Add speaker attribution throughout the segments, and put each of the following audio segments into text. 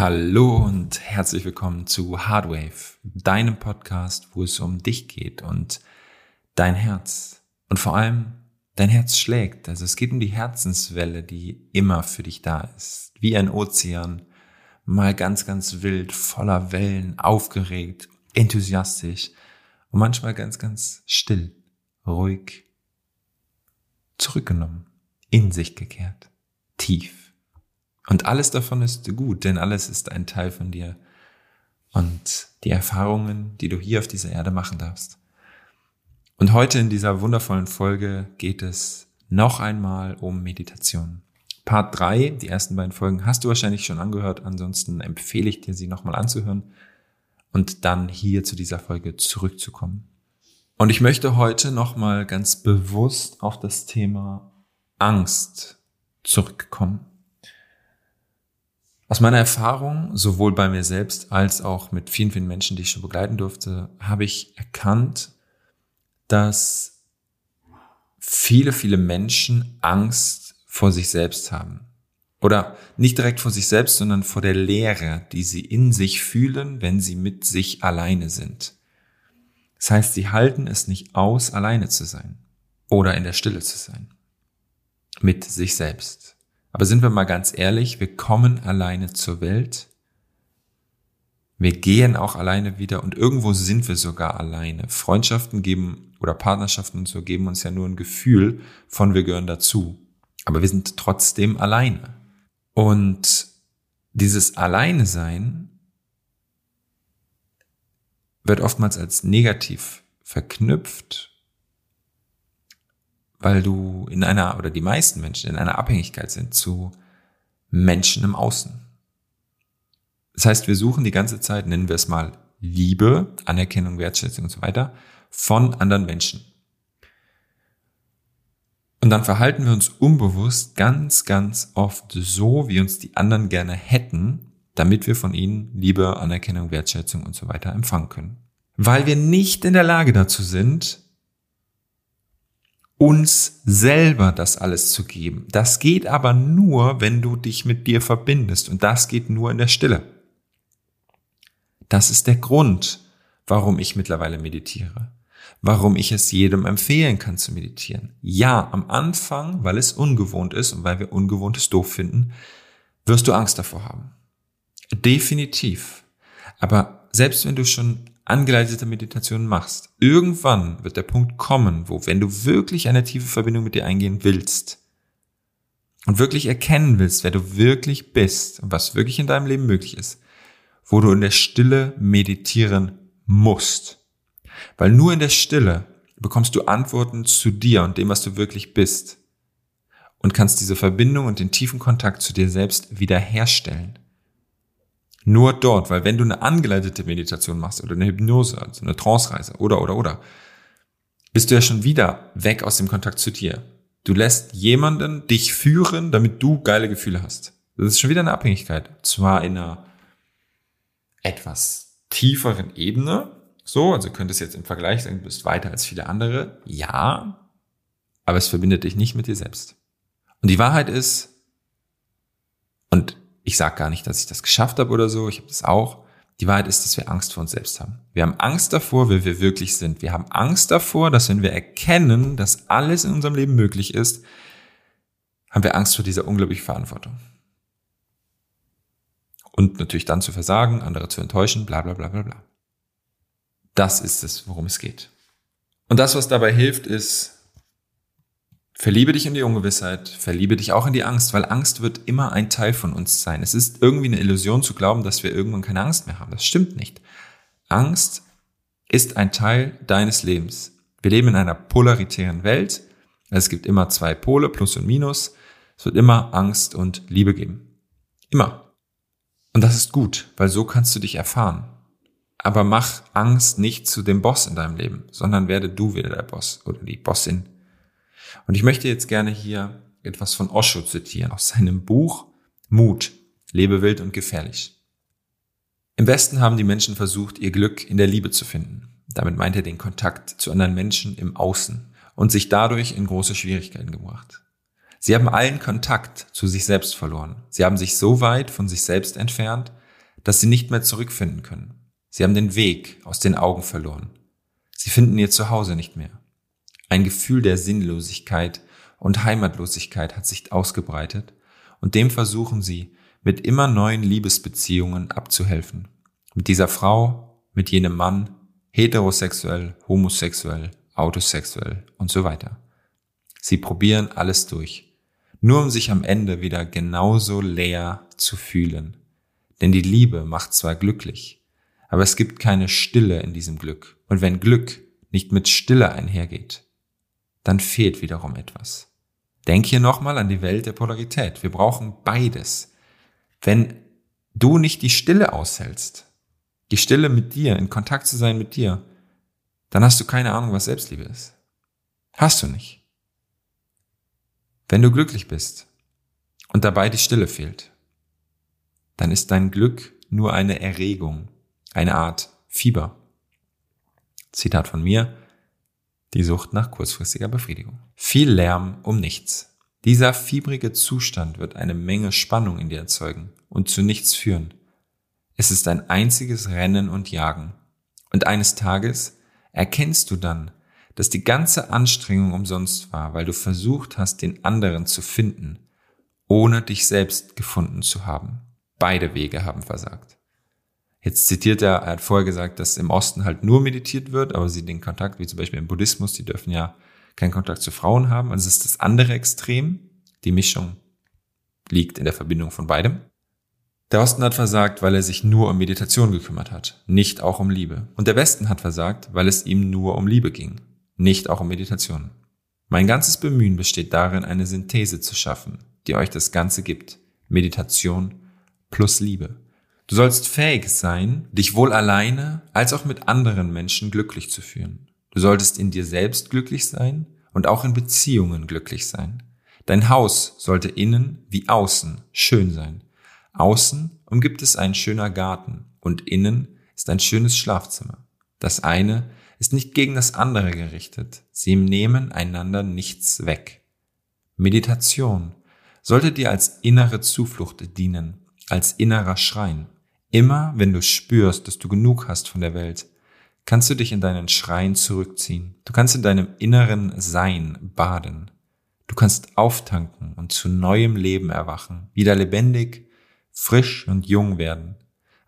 Speaker 1: Hallo und herzlich willkommen zu Hardwave, deinem Podcast, wo es um dich geht und dein Herz. Und vor allem dein Herz schlägt. Also es geht um die Herzenswelle, die immer für dich da ist. Wie ein Ozean, mal ganz, ganz wild, voller Wellen, aufgeregt, enthusiastisch und manchmal ganz, ganz still, ruhig, zurückgenommen, in sich gekehrt, tief. Und alles davon ist gut, denn alles ist ein Teil von dir und die Erfahrungen, die du hier auf dieser Erde machen darfst. Und heute in dieser wundervollen Folge geht es noch einmal um Meditation. Part 3, die ersten beiden Folgen, hast du wahrscheinlich schon angehört. Ansonsten empfehle ich dir, sie nochmal anzuhören und dann hier zu dieser Folge zurückzukommen. Und ich möchte heute nochmal ganz bewusst auf das Thema Angst zurückkommen. Aus meiner Erfahrung, sowohl bei mir selbst als auch mit vielen, vielen Menschen, die ich schon begleiten durfte, habe ich erkannt, dass viele, viele Menschen Angst vor sich selbst haben. Oder nicht direkt vor sich selbst, sondern vor der Leere, die sie in sich fühlen, wenn sie mit sich alleine sind. Das heißt, sie halten es nicht aus, alleine zu sein oder in der Stille zu sein. Mit sich selbst. Aber sind wir mal ganz ehrlich, wir kommen alleine zur Welt. Wir gehen auch alleine wieder und irgendwo sind wir sogar alleine. Freundschaften geben oder Partnerschaften und so geben uns ja nur ein Gefühl von wir gehören dazu. Aber wir sind trotzdem alleine. Und dieses Alleine sein wird oftmals als negativ verknüpft, weil du in einer, oder die meisten Menschen in einer Abhängigkeit sind zu Menschen im Außen. Das heißt, wir suchen die ganze Zeit, nennen wir es mal Liebe, Anerkennung, Wertschätzung und so weiter, von anderen Menschen. Und dann verhalten wir uns unbewusst ganz, ganz oft so, wie uns die anderen gerne hätten, damit wir von ihnen Liebe, Anerkennung, Wertschätzung und so weiter empfangen können. Weil wir nicht in der Lage dazu sind, uns selber das alles zu geben. Das geht aber nur, wenn du dich mit dir verbindest und das geht nur in der Stille. Das ist der Grund, warum ich mittlerweile meditiere warum ich es jedem empfehlen kann zu meditieren. Ja, am Anfang, weil es ungewohnt ist und weil wir Ungewohntes doof finden, wirst du Angst davor haben. Definitiv. Aber selbst wenn du schon angeleitete Meditationen machst, irgendwann wird der Punkt kommen, wo wenn du wirklich eine tiefe Verbindung mit dir eingehen willst und wirklich erkennen willst, wer du wirklich bist und was wirklich in deinem Leben möglich ist, wo du in der Stille meditieren musst. Weil nur in der Stille bekommst du Antworten zu dir und dem, was du wirklich bist. Und kannst diese Verbindung und den tiefen Kontakt zu dir selbst wiederherstellen. Nur dort, weil wenn du eine angeleitete Meditation machst oder eine Hypnose, also eine Trance-Reise oder, oder, oder, bist du ja schon wieder weg aus dem Kontakt zu dir. Du lässt jemanden dich führen, damit du geile Gefühle hast. Das ist schon wieder eine Abhängigkeit. Zwar in einer etwas tieferen Ebene, so, also könntest jetzt im Vergleich sagen, du bist weiter als viele andere. Ja, aber es verbindet dich nicht mit dir selbst. Und die Wahrheit ist, und ich sage gar nicht, dass ich das geschafft habe oder so, ich habe das auch, die Wahrheit ist, dass wir Angst vor uns selbst haben. Wir haben Angst davor, wer wir wirklich sind. Wir haben Angst davor, dass wenn wir erkennen, dass alles in unserem Leben möglich ist, haben wir Angst vor dieser unglaublichen Verantwortung. Und natürlich dann zu versagen, andere zu enttäuschen, bla bla bla bla bla. Das ist es, worum es geht. Und das, was dabei hilft, ist, verliebe dich in die Ungewissheit, verliebe dich auch in die Angst, weil Angst wird immer ein Teil von uns sein. Es ist irgendwie eine Illusion zu glauben, dass wir irgendwann keine Angst mehr haben. Das stimmt nicht. Angst ist ein Teil deines Lebens. Wir leben in einer polaritären Welt. Es gibt immer zwei Pole, Plus und Minus. Es wird immer Angst und Liebe geben. Immer. Und das ist gut, weil so kannst du dich erfahren. Aber mach Angst nicht zu dem Boss in deinem Leben, sondern werde du wieder der Boss oder die Bossin. Und ich möchte jetzt gerne hier etwas von Osho zitieren aus seinem Buch Mut, lebe wild und gefährlich. Im Westen haben die Menschen versucht, ihr Glück in der Liebe zu finden. Damit meint er den Kontakt zu anderen Menschen im Außen und sich dadurch in große Schwierigkeiten gebracht. Sie haben allen Kontakt zu sich selbst verloren. Sie haben sich so weit von sich selbst entfernt, dass sie nicht mehr zurückfinden können. Sie haben den Weg aus den Augen verloren. Sie finden ihr Zuhause nicht mehr. Ein Gefühl der Sinnlosigkeit und Heimatlosigkeit hat sich ausgebreitet und dem versuchen sie mit immer neuen Liebesbeziehungen abzuhelfen. Mit dieser Frau, mit jenem Mann, heterosexuell, homosexuell, autosexuell und so weiter. Sie probieren alles durch, nur um sich am Ende wieder genauso leer zu fühlen. Denn die Liebe macht zwar glücklich, aber es gibt keine Stille in diesem Glück. Und wenn Glück nicht mit Stille einhergeht, dann fehlt wiederum etwas. Denk hier nochmal an die Welt der Polarität. Wir brauchen beides. Wenn du nicht die Stille aushältst, die Stille mit dir, in Kontakt zu sein mit dir, dann hast du keine Ahnung, was Selbstliebe ist. Hast du nicht. Wenn du glücklich bist und dabei die Stille fehlt, dann ist dein Glück nur eine Erregung, eine Art Fieber. Zitat von mir, die Sucht nach kurzfristiger Befriedigung. Viel Lärm um nichts. Dieser fiebrige Zustand wird eine Menge Spannung in dir erzeugen und zu nichts führen. Es ist ein einziges Rennen und Jagen. Und eines Tages erkennst du dann, dass die ganze Anstrengung umsonst war, weil du versucht hast, den anderen zu finden, ohne dich selbst gefunden zu haben. Beide Wege haben versagt. Jetzt zitiert er, er hat vorher gesagt, dass im Osten halt nur meditiert wird, aber sie den Kontakt, wie zum Beispiel im Buddhismus, die dürfen ja keinen Kontakt zu Frauen haben. Also es ist das andere Extrem. Die Mischung liegt in der Verbindung von beidem. Der Osten hat versagt, weil er sich nur um Meditation gekümmert hat, nicht auch um Liebe. Und der Westen hat versagt, weil es ihm nur um Liebe ging, nicht auch um Meditation. Mein ganzes Bemühen besteht darin, eine Synthese zu schaffen, die euch das Ganze gibt. Meditation plus Liebe. Du sollst fähig sein, dich wohl alleine als auch mit anderen Menschen glücklich zu führen. Du solltest in dir selbst glücklich sein und auch in Beziehungen glücklich sein. Dein Haus sollte innen wie außen schön sein. Außen umgibt es ein schöner Garten und innen ist ein schönes Schlafzimmer. Das eine ist nicht gegen das andere gerichtet. Sie nehmen einander nichts weg. Meditation sollte dir als innere Zuflucht dienen, als innerer Schrein. Immer wenn du spürst, dass du genug hast von der Welt, kannst du dich in deinen Schrein zurückziehen. Du kannst in deinem inneren Sein baden. Du kannst auftanken und zu neuem Leben erwachen, wieder lebendig, frisch und jung werden.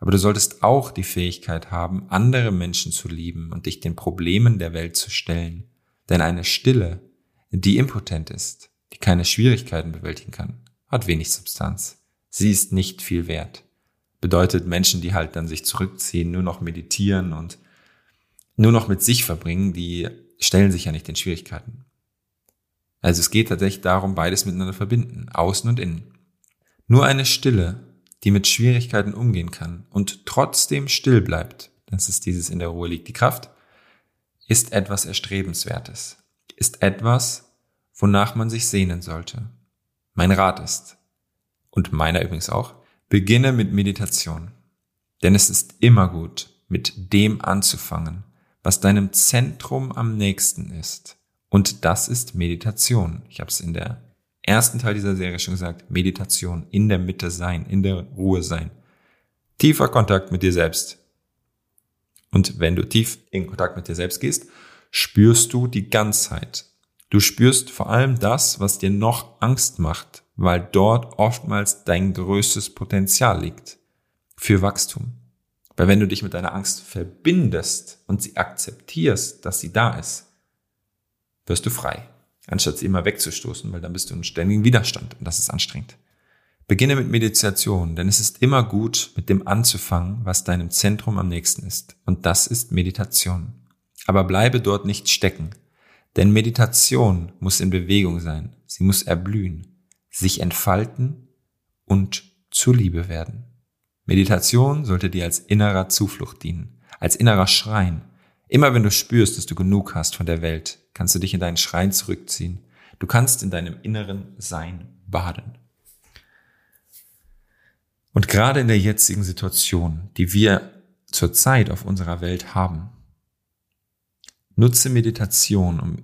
Speaker 1: Aber du solltest auch die Fähigkeit haben, andere Menschen zu lieben und dich den Problemen der Welt zu stellen. Denn eine Stille, die impotent ist, die keine Schwierigkeiten bewältigen kann, hat wenig Substanz. Sie ist nicht viel wert bedeutet Menschen, die halt dann sich zurückziehen, nur noch meditieren und nur noch mit sich verbringen, die stellen sich ja nicht den Schwierigkeiten. Also es geht tatsächlich darum, beides miteinander verbinden, außen und innen. Nur eine Stille, die mit Schwierigkeiten umgehen kann und trotzdem still bleibt, das ist dieses in der Ruhe liegt die Kraft, ist etwas Erstrebenswertes, ist etwas, wonach man sich sehnen sollte. Mein Rat ist, und meiner übrigens auch, Beginne mit Meditation. Denn es ist immer gut, mit dem anzufangen, was deinem Zentrum am nächsten ist. Und das ist Meditation. Ich habe es in der ersten Teil dieser Serie schon gesagt. Meditation, in der Mitte sein, in der Ruhe sein. Tiefer Kontakt mit dir selbst. Und wenn du tief in Kontakt mit dir selbst gehst, spürst du die Ganzheit. Du spürst vor allem das, was dir noch Angst macht, weil dort oftmals dein größtes Potenzial liegt für Wachstum. Weil wenn du dich mit deiner Angst verbindest und sie akzeptierst, dass sie da ist, wirst du frei, anstatt sie immer wegzustoßen, weil dann bist du in ständigen Widerstand und das ist anstrengend. Beginne mit Meditation, denn es ist immer gut, mit dem anzufangen, was deinem Zentrum am nächsten ist. Und das ist Meditation. Aber bleibe dort nicht stecken, denn Meditation muss in Bewegung sein. Sie muss erblühen sich entfalten und zur Liebe werden. Meditation sollte dir als innerer Zuflucht dienen, als innerer Schrein. Immer wenn du spürst, dass du genug hast von der Welt, kannst du dich in deinen Schrein zurückziehen. Du kannst in deinem inneren Sein baden. Und gerade in der jetzigen Situation, die wir zurzeit auf unserer Welt haben, nutze Meditation, um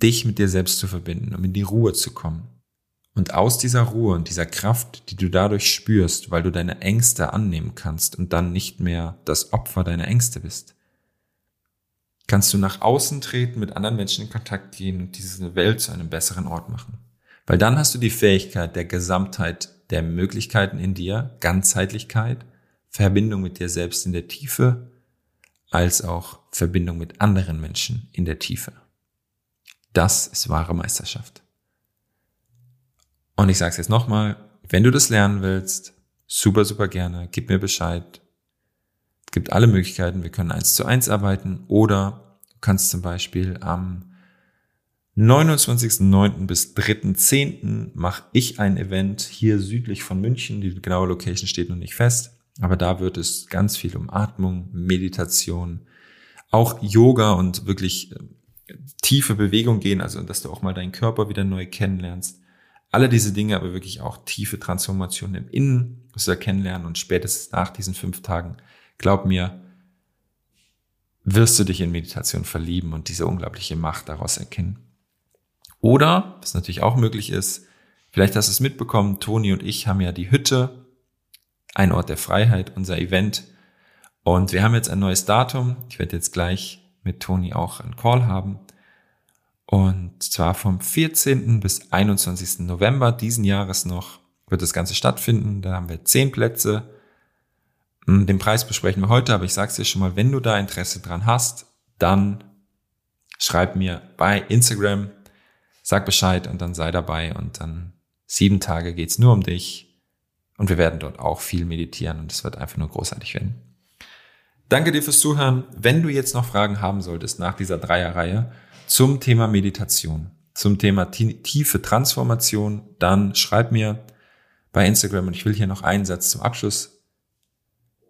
Speaker 1: dich mit dir selbst zu verbinden, um in die Ruhe zu kommen Und aus dieser Ruhe und dieser Kraft, die du dadurch spürst, weil du deine Ängste annehmen kannst und dann nicht mehr das Opfer deiner Ängste bist, kannst du nach außen treten, mit anderen Menschen in Kontakt gehen und diese Welt zu einem besseren Ort machen. Weil dann hast du die Fähigkeit der Gesamtheit der Möglichkeiten in dir, Ganzheitlichkeit, Verbindung mit dir selbst in der Tiefe, als auch Verbindung mit anderen Menschen in der Tiefe. Das ist wahre Meisterschaft. Und ich sage es jetzt nochmal, wenn du das lernen willst, super, super gerne, gib mir Bescheid. Es gibt alle Möglichkeiten, wir können eins zu eins arbeiten oder du kannst zum Beispiel am 29.09. bis 3.10. mache ich ein Event hier südlich von München. Die genaue Location steht noch nicht fest, aber da wird es ganz viel um Atmung, Meditation, auch Yoga und wirklich äh, tiefe Bewegung gehen, also dass du auch mal deinen Körper wieder neu kennenlernst. Alle diese Dinge, aber wirklich auch tiefe Transformationen im Innen, wirst du kennenlernen und spätestens nach diesen fünf Tagen, glaub mir, wirst du dich in Meditation verlieben und diese unglaubliche Macht daraus erkennen. Oder, was natürlich auch möglich ist, vielleicht hast du es mitbekommen, Toni und ich haben ja die Hütte, ein Ort der Freiheit, unser Event. Und wir haben jetzt ein neues Datum. Ich werde jetzt gleich mit Toni auch einen Call haben. Und zwar vom 14. bis 21. November diesen Jahres noch wird das Ganze stattfinden. Da haben wir zehn Plätze. Hm, den Preis besprechen wir heute, aber ich sage es dir schon mal, wenn du da Interesse dran hast, dann schreib mir bei Instagram sag Bescheid und dann sei dabei und dann sieben Tage geht's nur um dich und wir werden dort auch viel meditieren und es wird einfach nur großartig werden. Danke dir fürs Zuhören. Wenn du jetzt noch Fragen haben solltest nach dieser Dreierreihe zum Thema Meditation, zum Thema tiefe Transformation, dann schreib mir bei Instagram und ich will hier noch einen Satz zum Abschluss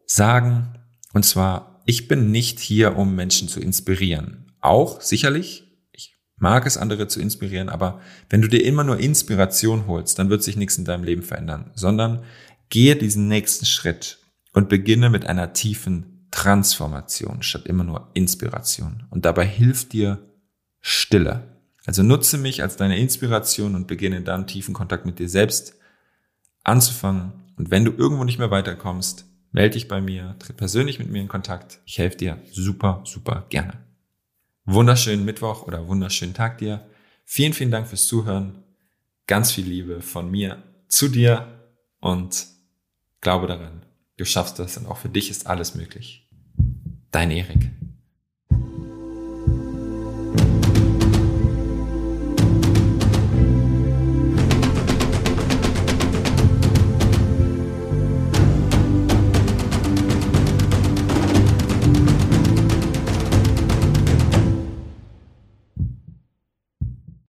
Speaker 1: sagen. Und zwar, ich bin nicht hier, um Menschen zu inspirieren. Auch sicherlich, mag es, andere zu inspirieren, aber wenn du dir immer nur Inspiration holst, dann wird sich nichts in deinem Leben verändern, sondern gehe diesen nächsten Schritt und beginne mit einer tiefen Transformation statt immer nur Inspiration. Und dabei hilft dir Stille. Also nutze mich als deine Inspiration und beginne dann tiefen Kontakt mit dir selbst anzufangen. Und wenn du irgendwo nicht mehr weiterkommst, melde dich bei mir, tritt persönlich mit mir in Kontakt. Ich helfe dir super, super gerne wunderschönen Mittwoch oder wunderschönen Tag dir. Vielen, vielen Dank fürs Zuhören. Ganz viel Liebe von mir zu dir und glaube daran, du schaffst das und auch für dich ist alles möglich. Dein Erik.